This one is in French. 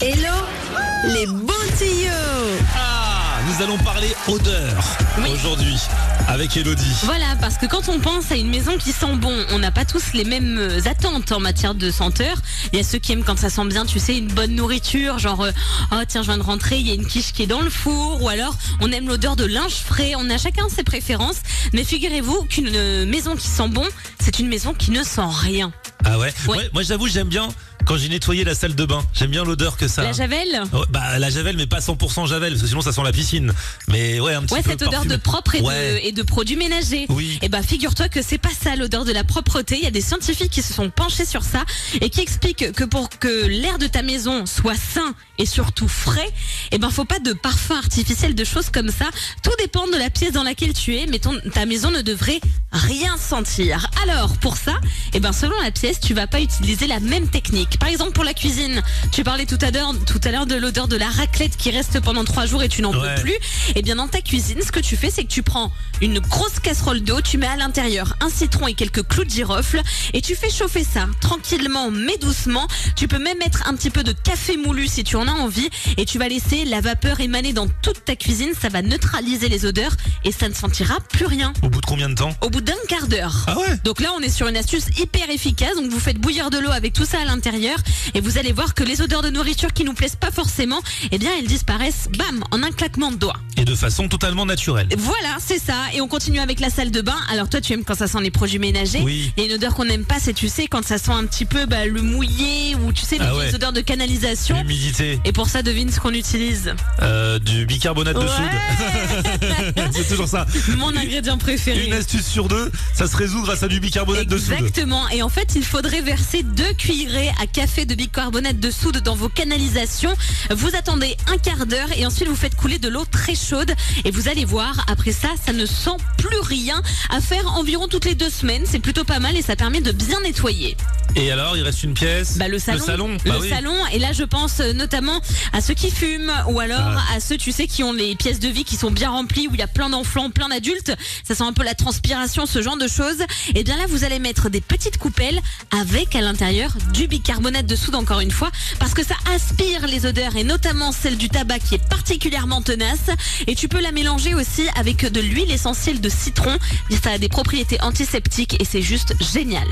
Hello les bons tuyaux Ah, nous allons parler odeur Oui. aujourd'hui avec Elodie. Voilà, parce que quand on pense à une maison qui sent bon, on n'a pas tous les mêmes euh, attentes en matière de senteur. Il y a ceux qui aiment quand ça sent bien, tu sais, une bonne nourriture, genre euh, oh tiens, je viens de rentrer, il y a une quiche qui est dans le four, ou alors on aime l'odeur de linge frais. On a chacun ses préférences, mais figurez-vous qu'une euh, maison qui sent bon, c'est une maison qui ne sent rien. Ah ouais, Ouais. Ouais, Moi j'avoue j'aime bien quand j'ai nettoyé la salle de bain. J'aime bien l'odeur que ça. La javel Ouais, bah la javel mais pas 100% javel parce que sinon ça sent la piscine. Mais ouais un petit Ouais, peu cette odeur de propre et, Ouais. de, et de produits ménagers. Oui. Et bah figure-toi que c'est pas ça l'odeur de la propreté. Il y a des scientifiques qui se sont penchés sur ça et qui expliquent que pour que l'air de ta maison soit sain et surtout frais, eh ben faut pas de parfum artificiel, de choses comme ça. Tout dépend de la pièce dans laquelle tu es, mais ton, ta maison ne devrait rien sentir. Alors pour ça, eh ben selon la pièce, tu vas pas utiliser la même technique. Par exemple pour la cuisine, tu parlais tout à l'heure, tout à l'heure de l'odeur de la raclette qui reste pendant trois jours et tu n'en Ouais. peux plus. Et bien dans ta cuisine, ce que tu fais, c'est que tu prends une grosse casserole d'eau, tu mets à l'intérieur un citron et quelques clous de girofle et tu fais chauffer ça tranquillement mais doucement. Tu peux même mettre un petit peu de café moulu si tu en as envie et tu vas laisser la vapeur émaner dans toute ta cuisine. Ça va neutraliser les odeurs et ça ne sentira plus rien. Au bout de combien de temps? Au bout d'un quart d'heure. Ah ouais Donc là, on est sur une astuce hyper efficace. Donc vous faites bouillir de l'eau avec tout ça à l'intérieur et vous allez voir que les odeurs de nourriture qui nous plaisent pas forcément, eh bien elles disparaissent, bam, en un claquement de doigts. Et de façon totalement naturelle. Voilà, c'est ça. Et on continue avec la salle de bain. Alors toi, tu aimes quand ça sent les produits ménagers. Oui. Il y a une odeur qu'on n'aime pas, c'est tu sais quand ça sent un petit peu bah, le mouillé ou tu sais les Ah ouais. odeurs de canalisation. L'humidité, Et pour ça, devine ce qu'on utilise. euh, du bicarbonate de soude. C'est toujours ça. Mon ingrédient préféré. Une astuce sur ça se résout grâce à du bicarbonate de soude. Exactement. Et en fait, il faudrait verser deux cuillerées à café de bicarbonate de soude dans vos canalisations. Vous attendez un quart d'heure et ensuite vous faites couler de l'eau très chaude. Et vous allez voir, après ça, ça ne sent plus rien. À faire environ toutes les deux semaines. C'est plutôt pas mal et ça permet de bien nettoyer. Et alors, il reste une pièce Bah, le salon. Le salon, Le bah oui. salon. Et là, je pense euh, notamment à ceux qui fument ou alors Ah. à ceux, tu sais, qui ont les pièces de vie qui sont bien remplies, où il y a plein d'enfants, plein d'adultes. Ça sent un peu la transpiration, ce genre de choses. Et bien là, vous allez mettre des petites coupelles avec à l'intérieur du bicarbonate de soude, encore une fois, parce que ça aspire les odeurs et notamment celle du tabac qui est particulièrement tenace. Et tu peux la mélanger aussi avec de l'huile essentielle de citron. Ça a des propriétés antiseptiques et c'est juste génial.